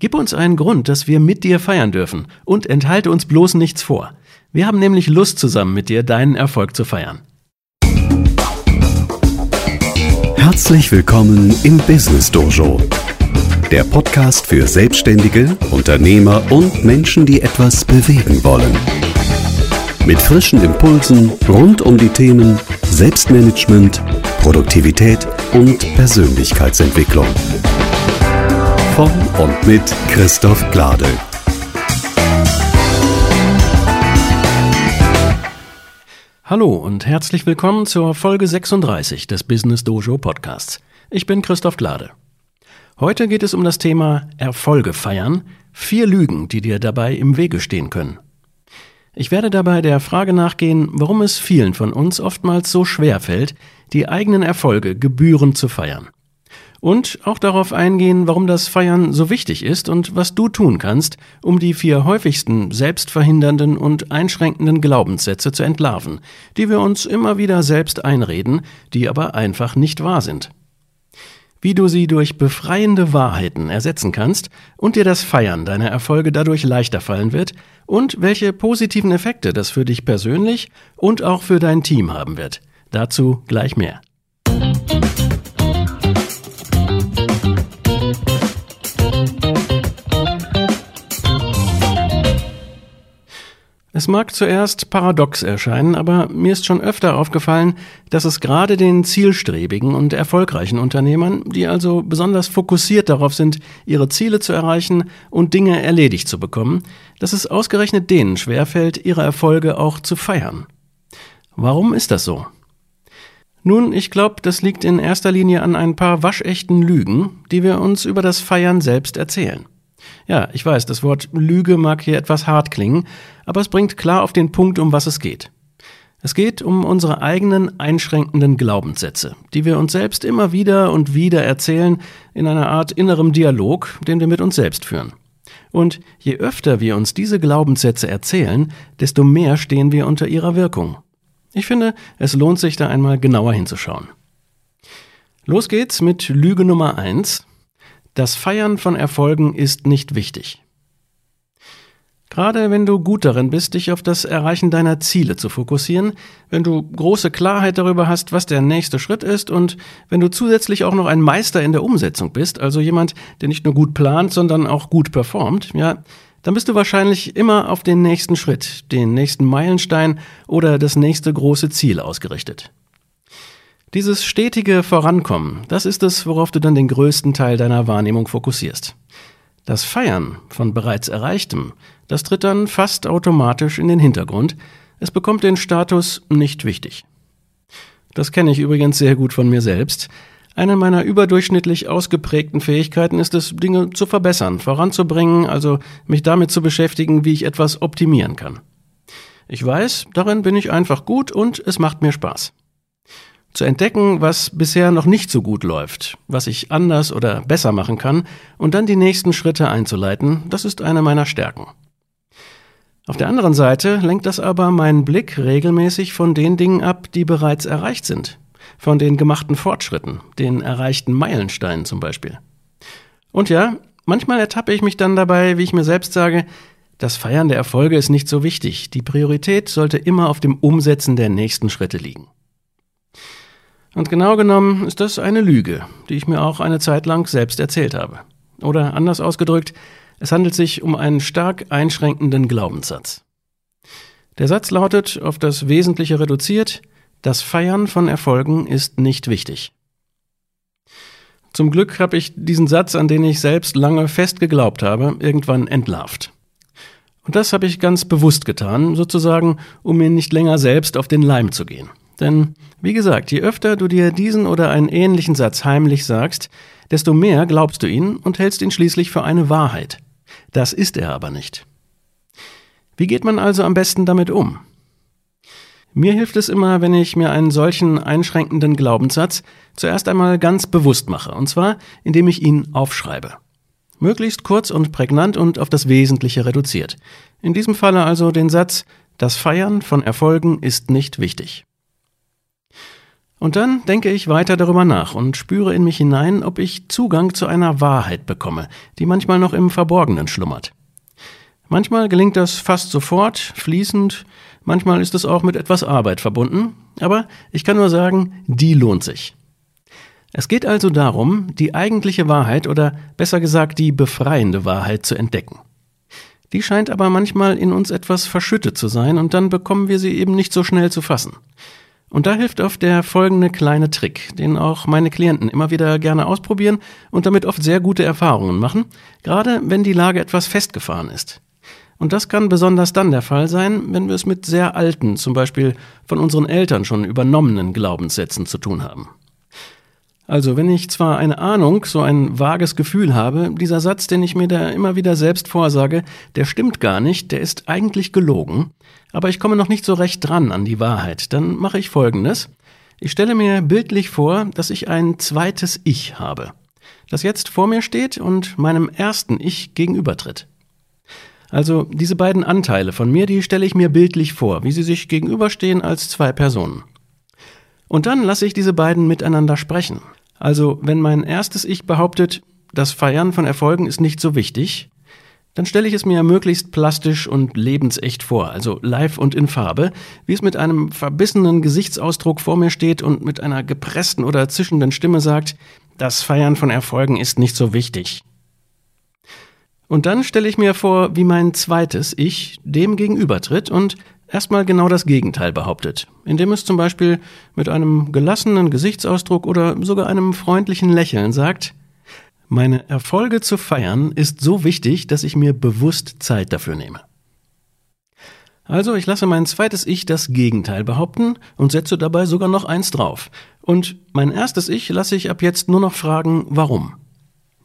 Gib uns einen Grund, dass wir mit dir feiern dürfen und enthalte uns bloß nichts vor. Wir haben nämlich Lust, zusammen mit dir deinen Erfolg zu feiern. Herzlich willkommen im Business Dojo, der Podcast für Selbstständige, Unternehmer und Menschen, die etwas bewegen wollen. Mit frischen Impulsen rund um die Themen Selbstmanagement, Produktivität und Persönlichkeitsentwicklung. Von und mit Christoph Glade. Hallo und herzlich willkommen zur Folge 36 des Business Dojo Podcasts. Ich bin Christoph Glade. Heute geht es um das Thema Erfolge feiern, vier Lügen, die dir dabei im Wege stehen können. Ich werde dabei der Frage nachgehen, warum es vielen von uns oftmals so schwer fällt, die eigenen Erfolge gebührend zu feiern. Und auch darauf eingehen, warum das Feiern so wichtig ist und was du tun kannst, um die vier häufigsten selbstverhindernden und einschränkenden Glaubenssätze zu entlarven, die wir uns immer wieder selbst einreden, die aber einfach nicht wahr sind wie du sie durch befreiende Wahrheiten ersetzen kannst und dir das Feiern deiner Erfolge dadurch leichter fallen wird und welche positiven Effekte das für dich persönlich und auch für dein Team haben wird. Dazu gleich mehr. Es mag zuerst paradox erscheinen, aber mir ist schon öfter aufgefallen, dass es gerade den zielstrebigen und erfolgreichen Unternehmern, die also besonders fokussiert darauf sind, ihre Ziele zu erreichen und Dinge erledigt zu bekommen, dass es ausgerechnet denen schwerfällt, ihre Erfolge auch zu feiern. Warum ist das so? Nun, ich glaube, das liegt in erster Linie an ein paar waschechten Lügen, die wir uns über das Feiern selbst erzählen. Ja, ich weiß, das Wort Lüge mag hier etwas hart klingen, aber es bringt klar auf den Punkt, um was es geht. Es geht um unsere eigenen einschränkenden Glaubenssätze, die wir uns selbst immer wieder und wieder erzählen in einer Art innerem Dialog, den wir mit uns selbst führen. Und je öfter wir uns diese Glaubenssätze erzählen, desto mehr stehen wir unter ihrer Wirkung. Ich finde, es lohnt sich da einmal genauer hinzuschauen. Los geht's mit Lüge Nummer eins: das Feiern von Erfolgen ist nicht wichtig. Gerade wenn du gut darin bist, dich auf das Erreichen deiner Ziele zu fokussieren, wenn du große Klarheit darüber hast, was der nächste Schritt ist und wenn du zusätzlich auch noch ein Meister in der Umsetzung bist, also jemand, der nicht nur gut plant, sondern auch gut performt, ja, dann bist du wahrscheinlich immer auf den nächsten Schritt, den nächsten Meilenstein oder das nächste große Ziel ausgerichtet. Dieses stetige Vorankommen, das ist es, worauf du dann den größten Teil deiner Wahrnehmung fokussierst. Das Feiern von bereits Erreichtem, das tritt dann fast automatisch in den Hintergrund. Es bekommt den Status nicht wichtig. Das kenne ich übrigens sehr gut von mir selbst. Eine meiner überdurchschnittlich ausgeprägten Fähigkeiten ist es, Dinge zu verbessern, voranzubringen, also mich damit zu beschäftigen, wie ich etwas optimieren kann. Ich weiß, darin bin ich einfach gut und es macht mir Spaß. Zu entdecken, was bisher noch nicht so gut läuft, was ich anders oder besser machen kann und dann die nächsten Schritte einzuleiten, das ist eine meiner Stärken. Auf der anderen Seite lenkt das aber meinen Blick regelmäßig von den Dingen ab, die bereits erreicht sind, von den gemachten Fortschritten, den erreichten Meilensteinen zum Beispiel. Und ja, manchmal ertappe ich mich dann dabei, wie ich mir selbst sage, das Feiern der Erfolge ist nicht so wichtig, die Priorität sollte immer auf dem Umsetzen der nächsten Schritte liegen. Und genau genommen ist das eine Lüge, die ich mir auch eine Zeit lang selbst erzählt habe. Oder anders ausgedrückt, es handelt sich um einen stark einschränkenden Glaubenssatz. Der Satz lautet, auf das Wesentliche reduziert, das Feiern von Erfolgen ist nicht wichtig. Zum Glück habe ich diesen Satz, an den ich selbst lange fest geglaubt habe, irgendwann entlarvt. Und das habe ich ganz bewusst getan, sozusagen, um mir nicht länger selbst auf den Leim zu gehen. Denn, wie gesagt, je öfter du dir diesen oder einen ähnlichen Satz heimlich sagst, desto mehr glaubst du ihn und hältst ihn schließlich für eine Wahrheit. Das ist er aber nicht. Wie geht man also am besten damit um? Mir hilft es immer, wenn ich mir einen solchen einschränkenden Glaubenssatz zuerst einmal ganz bewusst mache, und zwar indem ich ihn aufschreibe. Möglichst kurz und prägnant und auf das Wesentliche reduziert. In diesem Falle also den Satz, das Feiern von Erfolgen ist nicht wichtig. Und dann denke ich weiter darüber nach und spüre in mich hinein, ob ich Zugang zu einer Wahrheit bekomme, die manchmal noch im Verborgenen schlummert. Manchmal gelingt das fast sofort, fließend, manchmal ist es auch mit etwas Arbeit verbunden, aber ich kann nur sagen, die lohnt sich. Es geht also darum, die eigentliche Wahrheit oder besser gesagt die befreiende Wahrheit zu entdecken. Die scheint aber manchmal in uns etwas verschüttet zu sein und dann bekommen wir sie eben nicht so schnell zu fassen. Und da hilft oft der folgende kleine Trick, den auch meine Klienten immer wieder gerne ausprobieren und damit oft sehr gute Erfahrungen machen, gerade wenn die Lage etwas festgefahren ist. Und das kann besonders dann der Fall sein, wenn wir es mit sehr alten, zum Beispiel von unseren Eltern schon übernommenen Glaubenssätzen zu tun haben. Also, wenn ich zwar eine Ahnung, so ein vages Gefühl habe, dieser Satz, den ich mir da immer wieder selbst vorsage, der stimmt gar nicht, der ist eigentlich gelogen, aber ich komme noch nicht so recht dran an die Wahrheit, dann mache ich Folgendes. Ich stelle mir bildlich vor, dass ich ein zweites Ich habe, das jetzt vor mir steht und meinem ersten Ich gegenübertritt. Also diese beiden Anteile von mir, die stelle ich mir bildlich vor, wie sie sich gegenüberstehen als zwei Personen. Und dann lasse ich diese beiden miteinander sprechen. Also, wenn mein erstes Ich behauptet, das Feiern von Erfolgen ist nicht so wichtig, dann stelle ich es mir möglichst plastisch und lebensecht vor, also live und in Farbe, wie es mit einem verbissenen Gesichtsausdruck vor mir steht und mit einer gepressten oder zischenden Stimme sagt, das Feiern von Erfolgen ist nicht so wichtig. Und dann stelle ich mir vor, wie mein zweites Ich dem gegenübertritt und erstmal genau das Gegenteil behauptet, indem es zum Beispiel mit einem gelassenen Gesichtsausdruck oder sogar einem freundlichen Lächeln sagt, meine Erfolge zu feiern ist so wichtig, dass ich mir bewusst Zeit dafür nehme. Also ich lasse mein zweites Ich das Gegenteil behaupten und setze dabei sogar noch eins drauf. Und mein erstes Ich lasse ich ab jetzt nur noch fragen, warum.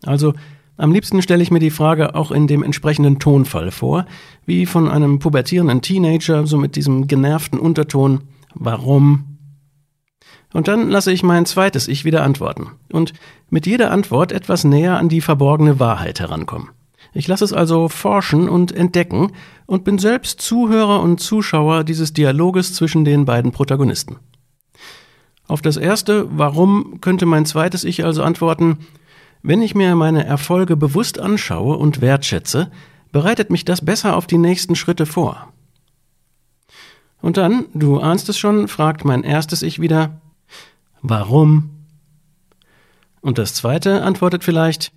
Also am liebsten stelle ich mir die Frage auch in dem entsprechenden Tonfall vor, wie von einem pubertierenden Teenager, so mit diesem genervten Unterton Warum? Und dann lasse ich mein zweites Ich wieder antworten und mit jeder Antwort etwas näher an die verborgene Wahrheit herankommen. Ich lasse es also forschen und entdecken und bin selbst Zuhörer und Zuschauer dieses Dialoges zwischen den beiden Protagonisten. Auf das erste Warum könnte mein zweites Ich also antworten, wenn ich mir meine Erfolge bewusst anschaue und wertschätze, bereitet mich das besser auf die nächsten Schritte vor. Und dann, du ahnst es schon, fragt mein erstes Ich wieder, warum? Und das zweite antwortet vielleicht,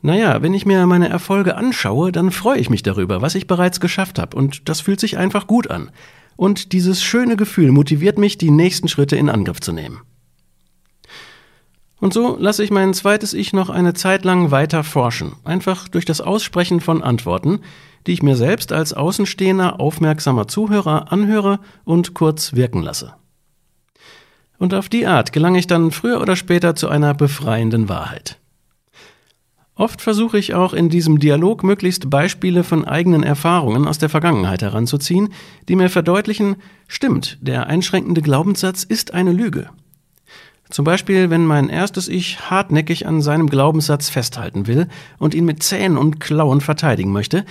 naja, wenn ich mir meine Erfolge anschaue, dann freue ich mich darüber, was ich bereits geschafft habe, und das fühlt sich einfach gut an. Und dieses schöne Gefühl motiviert mich, die nächsten Schritte in Angriff zu nehmen. Und so lasse ich mein zweites Ich noch eine Zeit lang weiter forschen, einfach durch das Aussprechen von Antworten, die ich mir selbst als außenstehender, aufmerksamer Zuhörer anhöre und kurz wirken lasse. Und auf die Art gelange ich dann früher oder später zu einer befreienden Wahrheit. Oft versuche ich auch in diesem Dialog möglichst Beispiele von eigenen Erfahrungen aus der Vergangenheit heranzuziehen, die mir verdeutlichen, stimmt, der einschränkende Glaubenssatz ist eine Lüge. Zum Beispiel, wenn mein erstes Ich hartnäckig an seinem Glaubenssatz festhalten will und ihn mit Zähnen und Klauen verteidigen möchte,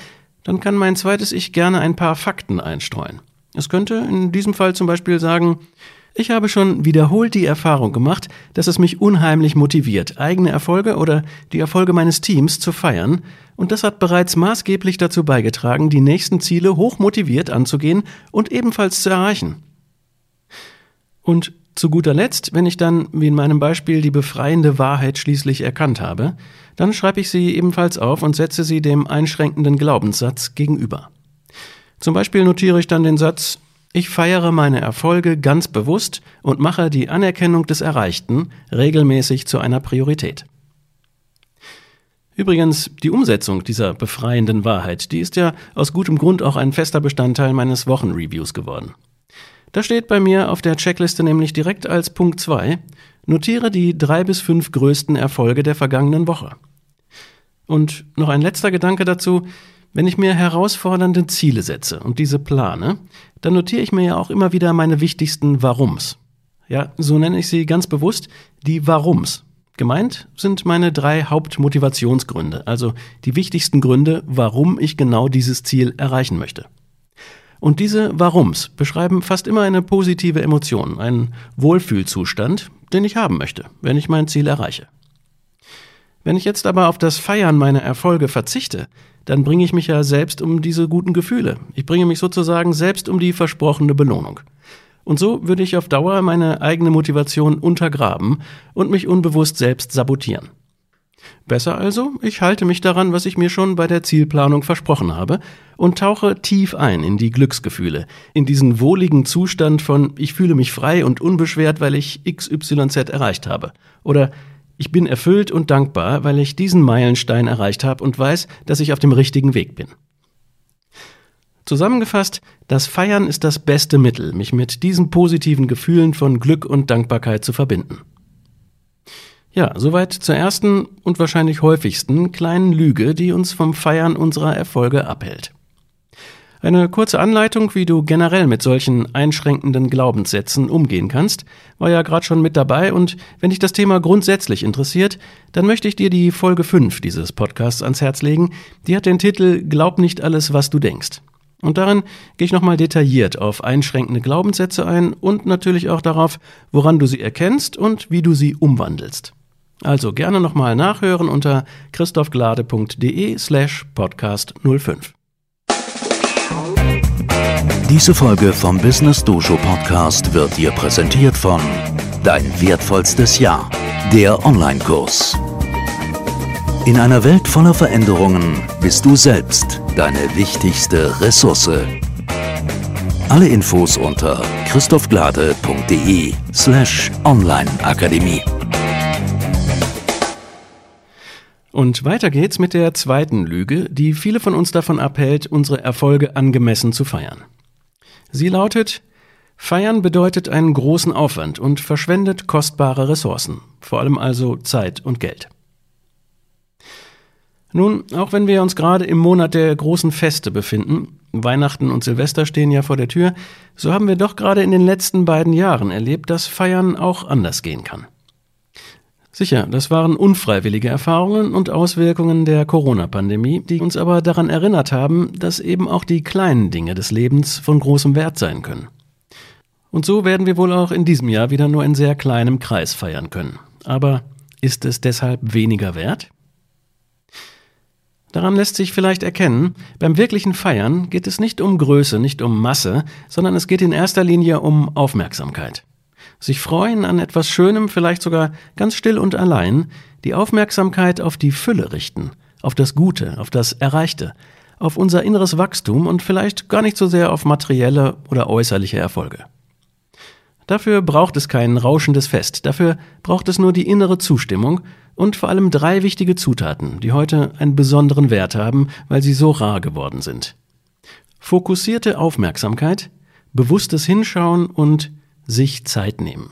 dann kann mein zweites Ich gerne ein paar Fakten einstreuen. Es könnte in diesem Fall zum Beispiel sagen, ich habe schon wiederholt die Erfahrung gemacht, dass es mich unheimlich motiviert, eigene Erfolge oder die Erfolge meines Teams zu feiern, und das hat bereits maßgeblich dazu beigetragen, die nächsten Ziele hoch motiviert anzugehen und ebenfalls zu erreichen. Und zu guter Letzt, wenn ich dann, wie in meinem Beispiel, die befreiende Wahrheit schließlich erkannt habe, dann schreibe ich sie ebenfalls auf und setze sie dem einschränkenden Glaubenssatz gegenüber. Zum Beispiel notiere ich dann den Satz, ich feiere meine Erfolge ganz bewusst und mache die Anerkennung des Erreichten regelmäßig zu einer Priorität. Übrigens, die Umsetzung dieser befreienden Wahrheit, die ist ja aus gutem Grund auch ein fester Bestandteil meines Wochenreviews geworden. Da steht bei mir auf der Checkliste nämlich direkt als Punkt 2, notiere die drei bis fünf größten Erfolge der vergangenen Woche. Und noch ein letzter Gedanke dazu, wenn ich mir herausfordernde Ziele setze und diese plane, dann notiere ich mir ja auch immer wieder meine wichtigsten Warums. Ja, so nenne ich sie ganz bewusst die Warums. Gemeint sind meine drei Hauptmotivationsgründe, also die wichtigsten Gründe, warum ich genau dieses Ziel erreichen möchte. Und diese Warums beschreiben fast immer eine positive Emotion, einen Wohlfühlzustand, den ich haben möchte, wenn ich mein Ziel erreiche. Wenn ich jetzt aber auf das Feiern meiner Erfolge verzichte, dann bringe ich mich ja selbst um diese guten Gefühle. Ich bringe mich sozusagen selbst um die versprochene Belohnung. Und so würde ich auf Dauer meine eigene Motivation untergraben und mich unbewusst selbst sabotieren. Besser also, ich halte mich daran, was ich mir schon bei der Zielplanung versprochen habe und tauche tief ein in die Glücksgefühle, in diesen wohligen Zustand von ich fühle mich frei und unbeschwert, weil ich XYZ erreicht habe oder ich bin erfüllt und dankbar, weil ich diesen Meilenstein erreicht habe und weiß, dass ich auf dem richtigen Weg bin. Zusammengefasst, das Feiern ist das beste Mittel, mich mit diesen positiven Gefühlen von Glück und Dankbarkeit zu verbinden. Ja, soweit zur ersten und wahrscheinlich häufigsten kleinen Lüge, die uns vom Feiern unserer Erfolge abhält. Eine kurze Anleitung, wie du generell mit solchen einschränkenden Glaubenssätzen umgehen kannst, war ja gerade schon mit dabei und wenn dich das Thema grundsätzlich interessiert, dann möchte ich dir die Folge 5 dieses Podcasts ans Herz legen. Die hat den Titel Glaub nicht alles, was du denkst. Und darin gehe ich nochmal detailliert auf einschränkende Glaubenssätze ein und natürlich auch darauf, woran du sie erkennst und wie du sie umwandelst. Also gerne nochmal nachhören unter christophglade.de slash podcast 05. Diese Folge vom Business Dojo Podcast wird dir präsentiert von Dein wertvollstes Jahr, der Online-Kurs. In einer Welt voller Veränderungen bist du selbst deine wichtigste Ressource. Alle Infos unter christophglade.de slash Online-Akademie. Und weiter geht's mit der zweiten Lüge, die viele von uns davon abhält, unsere Erfolge angemessen zu feiern. Sie lautet, Feiern bedeutet einen großen Aufwand und verschwendet kostbare Ressourcen, vor allem also Zeit und Geld. Nun, auch wenn wir uns gerade im Monat der großen Feste befinden, Weihnachten und Silvester stehen ja vor der Tür, so haben wir doch gerade in den letzten beiden Jahren erlebt, dass Feiern auch anders gehen kann. Sicher, das waren unfreiwillige Erfahrungen und Auswirkungen der Corona-Pandemie, die uns aber daran erinnert haben, dass eben auch die kleinen Dinge des Lebens von großem Wert sein können. Und so werden wir wohl auch in diesem Jahr wieder nur in sehr kleinem Kreis feiern können. Aber ist es deshalb weniger wert? Daran lässt sich vielleicht erkennen, beim wirklichen Feiern geht es nicht um Größe, nicht um Masse, sondern es geht in erster Linie um Aufmerksamkeit sich freuen an etwas Schönem, vielleicht sogar ganz still und allein, die Aufmerksamkeit auf die Fülle richten, auf das Gute, auf das Erreichte, auf unser inneres Wachstum und vielleicht gar nicht so sehr auf materielle oder äußerliche Erfolge. Dafür braucht es kein rauschendes Fest, dafür braucht es nur die innere Zustimmung und vor allem drei wichtige Zutaten, die heute einen besonderen Wert haben, weil sie so rar geworden sind. Fokussierte Aufmerksamkeit, bewusstes Hinschauen und sich Zeit nehmen.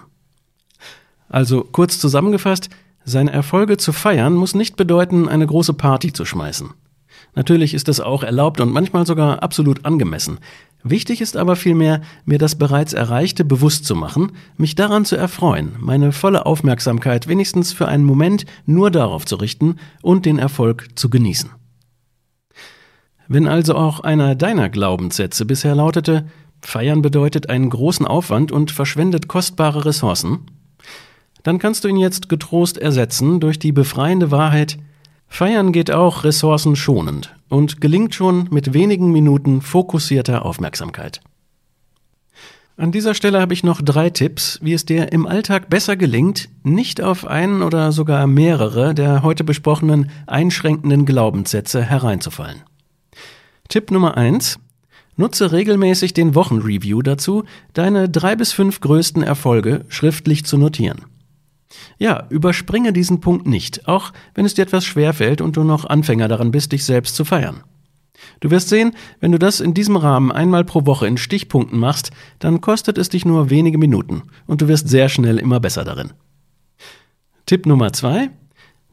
Also kurz zusammengefasst, seine Erfolge zu feiern muss nicht bedeuten, eine große Party zu schmeißen. Natürlich ist das auch erlaubt und manchmal sogar absolut angemessen. Wichtig ist aber vielmehr, mir das bereits Erreichte bewusst zu machen, mich daran zu erfreuen, meine volle Aufmerksamkeit wenigstens für einen Moment nur darauf zu richten und den Erfolg zu genießen. Wenn also auch einer deiner Glaubenssätze bisher lautete, Feiern bedeutet einen großen Aufwand und verschwendet kostbare Ressourcen, dann kannst du ihn jetzt getrost ersetzen durch die befreiende Wahrheit, Feiern geht auch ressourcenschonend und gelingt schon mit wenigen Minuten fokussierter Aufmerksamkeit. An dieser Stelle habe ich noch drei Tipps, wie es dir im Alltag besser gelingt, nicht auf einen oder sogar mehrere der heute besprochenen einschränkenden Glaubenssätze hereinzufallen. Tipp Nummer eins: Nutze regelmäßig den Wochenreview dazu, deine drei bis fünf größten Erfolge schriftlich zu notieren. Ja, überspringe diesen Punkt nicht, auch wenn es dir etwas schwerfällt und du noch Anfänger daran bist, dich selbst zu feiern. Du wirst sehen, wenn du das in diesem Rahmen einmal pro Woche in Stichpunkten machst, dann kostet es dich nur wenige Minuten und du wirst sehr schnell immer besser darin. Tipp Nummer zwei: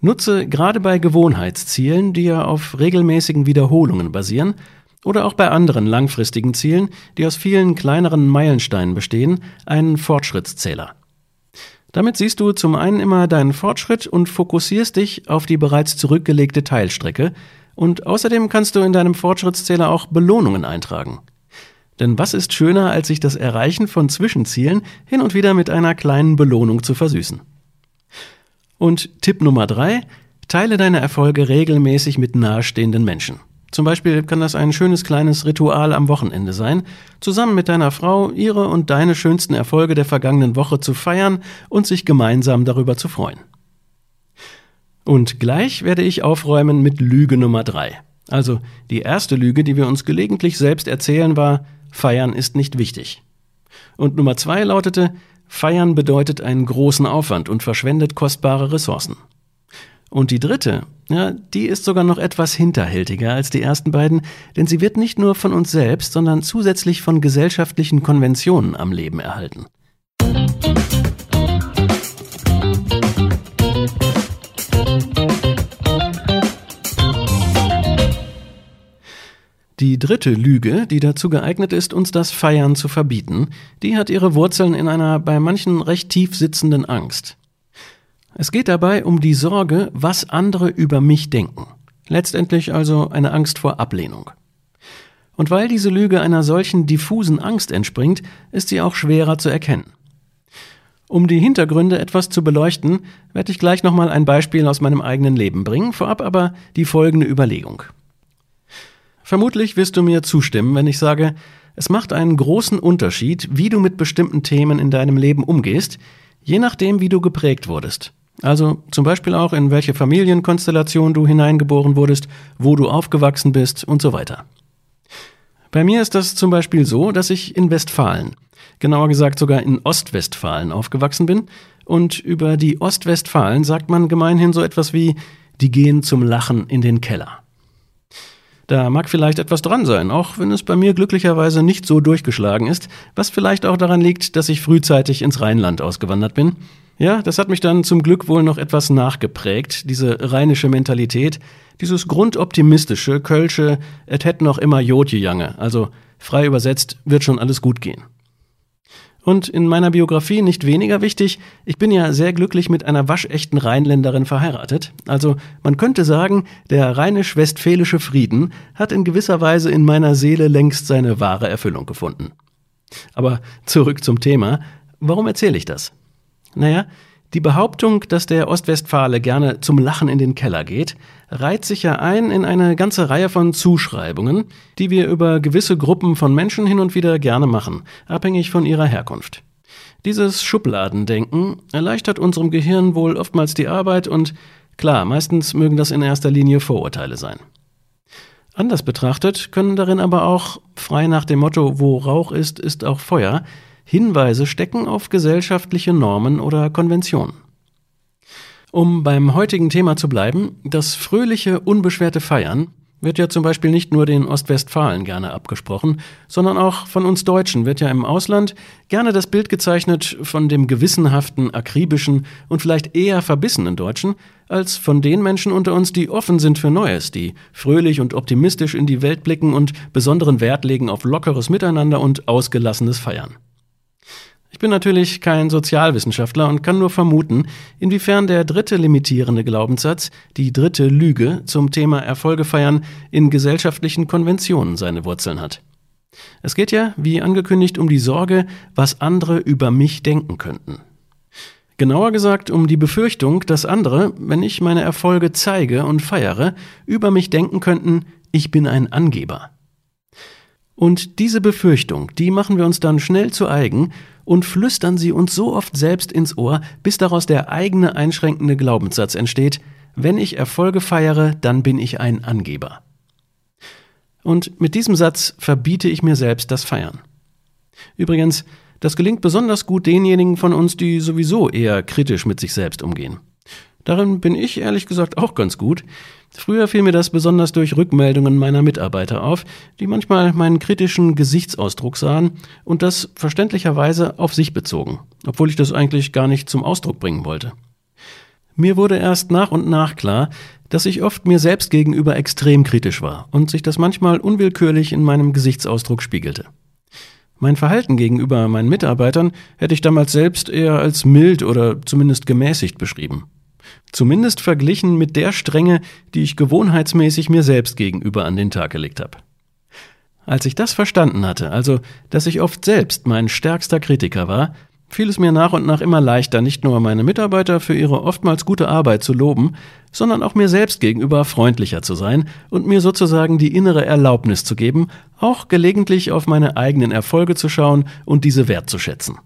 Nutze gerade bei Gewohnheitszielen, die ja auf regelmäßigen Wiederholungen basieren, oder auch bei anderen langfristigen Zielen, die aus vielen kleineren Meilensteinen bestehen, einen Fortschrittszähler. Damit siehst du zum einen immer deinen Fortschritt und fokussierst dich auf die bereits zurückgelegte Teilstrecke und außerdem kannst du in deinem Fortschrittszähler auch Belohnungen eintragen. Denn was ist schöner, als sich das Erreichen von Zwischenzielen hin und wieder mit einer kleinen Belohnung zu versüßen? Und Tipp Nummer drei, teile deine Erfolge regelmäßig mit nahestehenden Menschen. Zum Beispiel kann das ein schönes kleines Ritual am Wochenende sein, zusammen mit deiner Frau ihre und deine schönsten Erfolge der vergangenen Woche zu feiern und sich gemeinsam darüber zu freuen. Und gleich werde ich aufräumen mit Lüge Nummer drei. Also die erste Lüge, die wir uns gelegentlich selbst erzählen, war, Feiern ist nicht wichtig. Und Nummer zwei lautete, Feiern bedeutet einen großen Aufwand und verschwendet kostbare Ressourcen. Und die dritte, ja, die ist sogar noch etwas hinterhältiger als die ersten beiden, denn sie wird nicht nur von uns selbst, sondern zusätzlich von gesellschaftlichen Konventionen am Leben erhalten. Die dritte Lüge, die dazu geeignet ist, uns das Feiern zu verbieten, die hat ihre Wurzeln in einer bei manchen recht tief sitzenden Angst. Es geht dabei um die Sorge, was andere über mich denken. Letztendlich also eine Angst vor Ablehnung. Und weil diese Lüge einer solchen diffusen Angst entspringt, ist sie auch schwerer zu erkennen. Um die Hintergründe etwas zu beleuchten, werde ich gleich nochmal ein Beispiel aus meinem eigenen Leben bringen, vorab aber die folgende Überlegung. Vermutlich wirst du mir zustimmen, wenn ich sage, es macht einen großen Unterschied, wie du mit bestimmten Themen in deinem Leben umgehst, je nachdem, wie du geprägt wurdest. Also zum Beispiel auch, in welche Familienkonstellation du hineingeboren wurdest, wo du aufgewachsen bist und so weiter. Bei mir ist das zum Beispiel so, dass ich in Westfalen, genauer gesagt sogar in Ostwestfalen aufgewachsen bin und über die Ostwestfalen sagt man gemeinhin so etwas wie, die gehen zum Lachen in den Keller. Da mag vielleicht etwas dran sein, auch wenn es bei mir glücklicherweise nicht so durchgeschlagen ist, was vielleicht auch daran liegt, dass ich frühzeitig ins Rheinland ausgewandert bin ja, das hat mich dann zum Glück wohl noch etwas nachgeprägt, diese rheinische Mentalität, dieses grundoptimistische, kölsche, et hätt noch immer Jodje Jange, also frei übersetzt, wird schon alles gut gehen. Und in meiner Biografie nicht weniger wichtig, ich bin ja sehr glücklich mit einer waschechten Rheinländerin verheiratet. Also man könnte sagen, der rheinisch-westfälische Frieden hat in gewisser Weise in meiner Seele längst seine wahre Erfüllung gefunden. Aber zurück zum Thema. Warum erzähle ich das? Naja, die Behauptung, dass der Ostwestfale gerne zum Lachen in den Keller geht, reiht sich ja ein in eine ganze Reihe von Zuschreibungen, die wir über gewisse Gruppen von Menschen hin und wieder gerne machen, abhängig von ihrer Herkunft. Dieses Schubladendenken erleichtert unserem Gehirn wohl oftmals die Arbeit und klar, meistens mögen das in erster Linie Vorurteile sein. Anders betrachtet können darin aber auch, frei nach dem Motto, wo Rauch ist, ist auch Feuer, Hinweise stecken auf gesellschaftliche Normen oder Konventionen. Um beim heutigen Thema zu bleiben, das fröhliche, unbeschwerte Feiern wird ja zum Beispiel nicht nur den Ostwestfalen gerne abgesprochen, sondern auch von uns Deutschen wird ja im Ausland gerne das Bild gezeichnet von dem gewissenhaften, akribischen und vielleicht eher verbissenen Deutschen, als von den Menschen unter uns, die offen sind für Neues, die fröhlich und optimistisch in die Welt blicken und besonderen Wert legen auf lockeres Miteinander und ausgelassenes Feiern. Ich bin natürlich kein Sozialwissenschaftler und kann nur vermuten, inwiefern der dritte limitierende Glaubenssatz, die dritte Lüge zum Thema Erfolge feiern, in gesellschaftlichen Konventionen seine Wurzeln hat. Es geht ja, wie angekündigt, um die Sorge, was andere über mich denken könnten. Genauer gesagt um die Befürchtung, dass andere, wenn ich meine Erfolge zeige und feiere, über mich denken könnten, ich bin ein Angeber. Und diese Befürchtung, die machen wir uns dann schnell zu eigen und flüstern sie uns so oft selbst ins Ohr, bis daraus der eigene einschränkende Glaubenssatz entsteht, wenn ich Erfolge feiere, dann bin ich ein Angeber. Und mit diesem Satz verbiete ich mir selbst das Feiern. Übrigens, das gelingt besonders gut denjenigen von uns, die sowieso eher kritisch mit sich selbst umgehen. Darin bin ich ehrlich gesagt auch ganz gut. Früher fiel mir das besonders durch Rückmeldungen meiner Mitarbeiter auf, die manchmal meinen kritischen Gesichtsausdruck sahen und das verständlicherweise auf sich bezogen, obwohl ich das eigentlich gar nicht zum Ausdruck bringen wollte. Mir wurde erst nach und nach klar, dass ich oft mir selbst gegenüber extrem kritisch war und sich das manchmal unwillkürlich in meinem Gesichtsausdruck spiegelte. Mein Verhalten gegenüber meinen Mitarbeitern hätte ich damals selbst eher als mild oder zumindest gemäßigt beschrieben. Zumindest verglichen mit der Strenge, die ich gewohnheitsmäßig mir selbst gegenüber an den Tag gelegt habe. Als ich das verstanden hatte, also dass ich oft selbst mein stärkster Kritiker war, fiel es mir nach und nach immer leichter, nicht nur meine Mitarbeiter für ihre oftmals gute Arbeit zu loben, sondern auch mir selbst gegenüber freundlicher zu sein und mir sozusagen die innere Erlaubnis zu geben, auch gelegentlich auf meine eigenen Erfolge zu schauen und diese wertzuschätzen.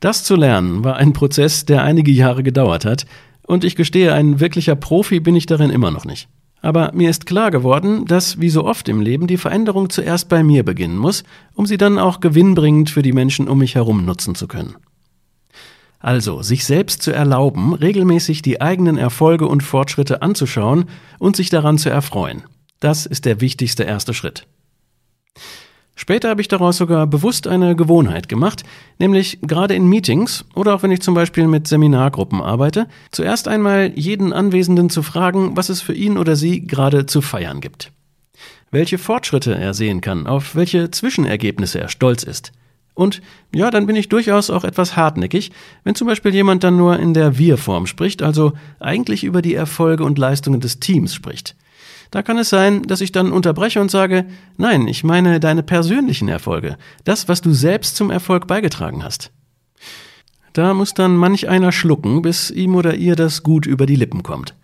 Das zu lernen war ein Prozess, der einige Jahre gedauert hat, und ich gestehe, ein wirklicher Profi bin ich darin immer noch nicht. Aber mir ist klar geworden, dass, wie so oft im Leben, die Veränderung zuerst bei mir beginnen muss, um sie dann auch gewinnbringend für die Menschen um mich herum nutzen zu können. Also, sich selbst zu erlauben, regelmäßig die eigenen Erfolge und Fortschritte anzuschauen und sich daran zu erfreuen. Das ist der wichtigste erste Schritt. Später habe ich daraus sogar bewusst eine Gewohnheit gemacht, nämlich gerade in Meetings oder auch wenn ich zum Beispiel mit Seminargruppen arbeite, zuerst einmal jeden Anwesenden zu fragen, was es für ihn oder sie gerade zu feiern gibt. Welche Fortschritte er sehen kann, auf welche Zwischenergebnisse er stolz ist. Und ja, dann bin ich durchaus auch etwas hartnäckig, wenn zum Beispiel jemand dann nur in der Wir-Form spricht, also eigentlich über die Erfolge und Leistungen des Teams spricht. Da kann es sein, dass ich dann unterbreche und sage, nein, ich meine deine persönlichen Erfolge, das, was du selbst zum Erfolg beigetragen hast. Da muss dann manch einer schlucken, bis ihm oder ihr das gut über die Lippen kommt.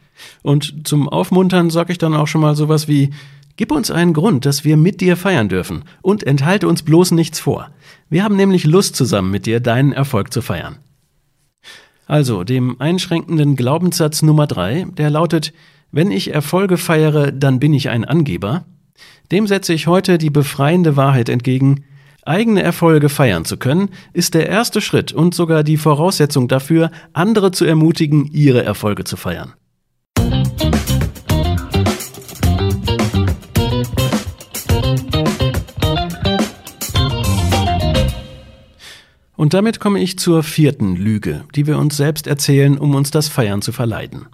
Und zum Aufmuntern sage ich dann auch schon mal sowas wie, Gib uns einen Grund, dass wir mit dir feiern dürfen und enthalte uns bloß nichts vor. Wir haben nämlich Lust zusammen mit dir deinen Erfolg zu feiern. Also dem einschränkenden Glaubenssatz Nummer drei, der lautet, wenn ich Erfolge feiere, dann bin ich ein Angeber. Dem setze ich heute die befreiende Wahrheit entgegen. Eigene Erfolge feiern zu können, ist der erste Schritt und sogar die Voraussetzung dafür, andere zu ermutigen, ihre Erfolge zu feiern. Und damit komme ich zur vierten Lüge, die wir uns selbst erzählen, um uns das Feiern zu verleiden.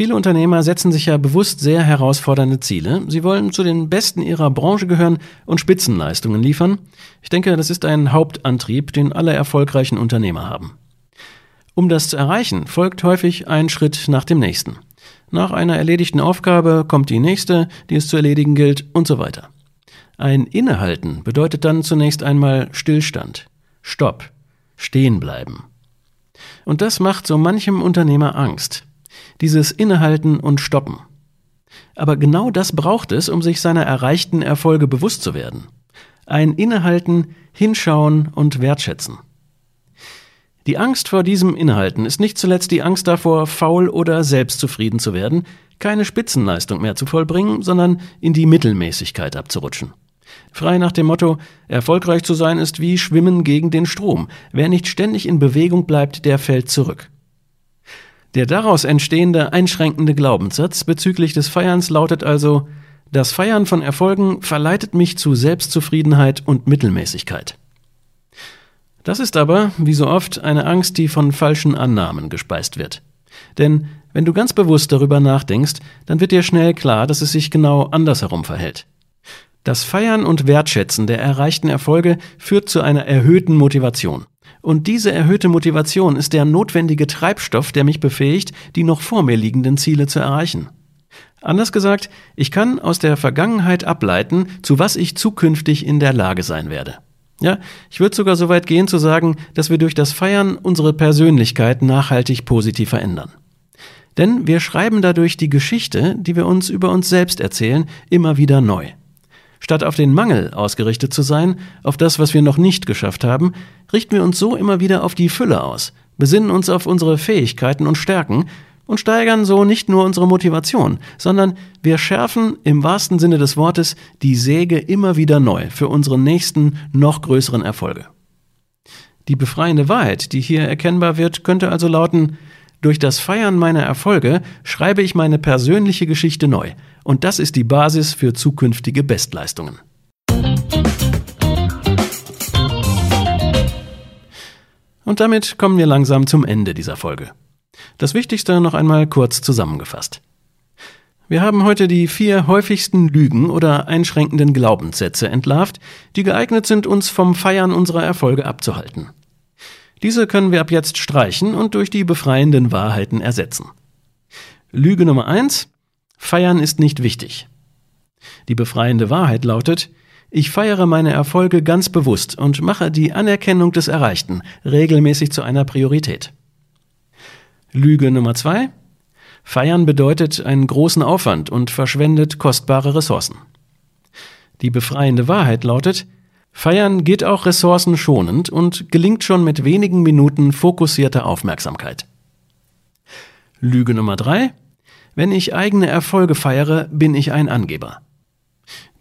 Viele Unternehmer setzen sich ja bewusst sehr herausfordernde Ziele. Sie wollen zu den Besten ihrer Branche gehören und Spitzenleistungen liefern. Ich denke, das ist ein Hauptantrieb, den alle erfolgreichen Unternehmer haben. Um das zu erreichen, folgt häufig ein Schritt nach dem nächsten. Nach einer erledigten Aufgabe kommt die nächste, die es zu erledigen gilt und so weiter. Ein Innehalten bedeutet dann zunächst einmal Stillstand, Stopp, stehen bleiben. Und das macht so manchem Unternehmer Angst dieses Innehalten und Stoppen. Aber genau das braucht es, um sich seiner erreichten Erfolge bewusst zu werden. Ein Innehalten, Hinschauen und Wertschätzen. Die Angst vor diesem Innehalten ist nicht zuletzt die Angst davor, faul oder selbstzufrieden zu werden, keine Spitzenleistung mehr zu vollbringen, sondern in die Mittelmäßigkeit abzurutschen. Frei nach dem Motto, erfolgreich zu sein ist wie Schwimmen gegen den Strom. Wer nicht ständig in Bewegung bleibt, der fällt zurück. Der daraus entstehende einschränkende Glaubenssatz bezüglich des Feierns lautet also, das Feiern von Erfolgen verleitet mich zu Selbstzufriedenheit und Mittelmäßigkeit. Das ist aber, wie so oft, eine Angst, die von falschen Annahmen gespeist wird. Denn wenn du ganz bewusst darüber nachdenkst, dann wird dir schnell klar, dass es sich genau andersherum verhält. Das Feiern und Wertschätzen der erreichten Erfolge führt zu einer erhöhten Motivation. Und diese erhöhte Motivation ist der notwendige Treibstoff, der mich befähigt, die noch vor mir liegenden Ziele zu erreichen. Anders gesagt, ich kann aus der Vergangenheit ableiten, zu was ich zukünftig in der Lage sein werde. Ja, ich würde sogar so weit gehen zu sagen, dass wir durch das Feiern unsere Persönlichkeit nachhaltig positiv verändern. Denn wir schreiben dadurch die Geschichte, die wir uns über uns selbst erzählen, immer wieder neu. Statt auf den Mangel ausgerichtet zu sein, auf das, was wir noch nicht geschafft haben, richten wir uns so immer wieder auf die Fülle aus, besinnen uns auf unsere Fähigkeiten und Stärken und steigern so nicht nur unsere Motivation, sondern wir schärfen im wahrsten Sinne des Wortes die Säge immer wieder neu für unsere nächsten, noch größeren Erfolge. Die befreiende Wahrheit, die hier erkennbar wird, könnte also lauten, durch das Feiern meiner Erfolge schreibe ich meine persönliche Geschichte neu. Und das ist die Basis für zukünftige Bestleistungen. Und damit kommen wir langsam zum Ende dieser Folge. Das Wichtigste noch einmal kurz zusammengefasst. Wir haben heute die vier häufigsten Lügen oder einschränkenden Glaubenssätze entlarvt, die geeignet sind, uns vom Feiern unserer Erfolge abzuhalten. Diese können wir ab jetzt streichen und durch die befreienden Wahrheiten ersetzen. Lüge Nummer eins: Feiern ist nicht wichtig. Die befreiende Wahrheit lautet, ich feiere meine Erfolge ganz bewusst und mache die Anerkennung des Erreichten regelmäßig zu einer Priorität. Lüge Nummer zwei. Feiern bedeutet einen großen Aufwand und verschwendet kostbare Ressourcen. Die befreiende Wahrheit lautet, Feiern geht auch ressourcenschonend und gelingt schon mit wenigen Minuten fokussierter Aufmerksamkeit. Lüge Nummer drei. Wenn ich eigene Erfolge feiere, bin ich ein Angeber.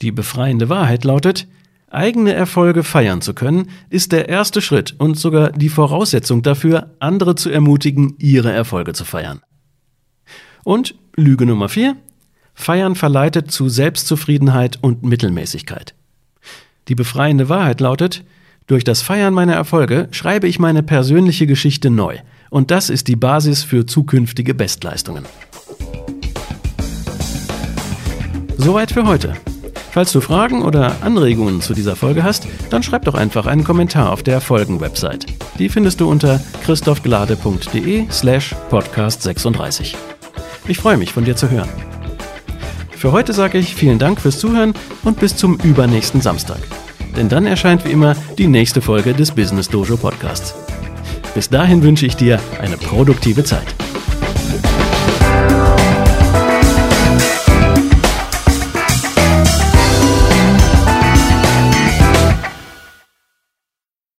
Die befreiende Wahrheit lautet, eigene Erfolge feiern zu können, ist der erste Schritt und sogar die Voraussetzung dafür, andere zu ermutigen, ihre Erfolge zu feiern. Und Lüge Nummer vier: Feiern verleitet zu Selbstzufriedenheit und Mittelmäßigkeit. Die befreiende Wahrheit lautet, durch das Feiern meiner Erfolge schreibe ich meine persönliche Geschichte neu. Und das ist die Basis für zukünftige Bestleistungen. Soweit für heute. Falls du Fragen oder Anregungen zu dieser Folge hast, dann schreib doch einfach einen Kommentar auf der Folgen-Website. Die findest du unter christophglade.de slash podcast 36. Ich freue mich, von dir zu hören. Für heute sage ich vielen Dank fürs Zuhören und bis zum übernächsten Samstag. Denn dann erscheint wie immer die nächste Folge des Business Dojo Podcasts. Bis dahin wünsche ich dir eine produktive Zeit.